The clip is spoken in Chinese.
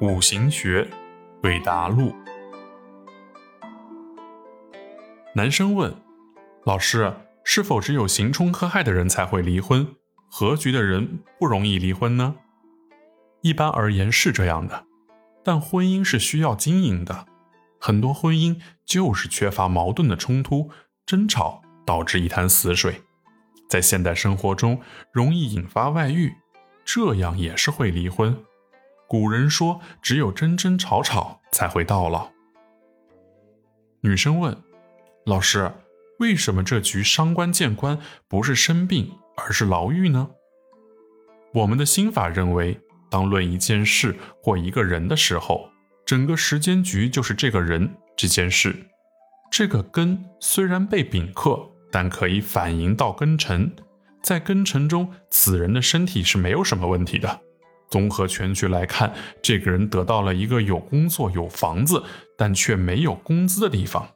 五行学，韦达录。男生问：老师，是否只有刑冲克害的人才会离婚，合局的人不容易离婚呢？一般而言是这样的，但婚姻是需要经营的，很多婚姻就是缺乏矛盾的冲突、争吵，导致一潭死水，在现代生活中容易引发外遇，这样也是会离婚。古人说：“只有争争吵吵才会到老。”女生问：“老师，为什么这局伤官见官不是生病，而是牢狱呢？”我们的心法认为，当论一件事或一个人的时候，整个时间局就是这个人这件事。这个根虽然被丙克，但可以反映到庚辰，在庚辰中，此人的身体是没有什么问题的。综合全局来看，这个人得到了一个有工作、有房子，但却没有工资的地方，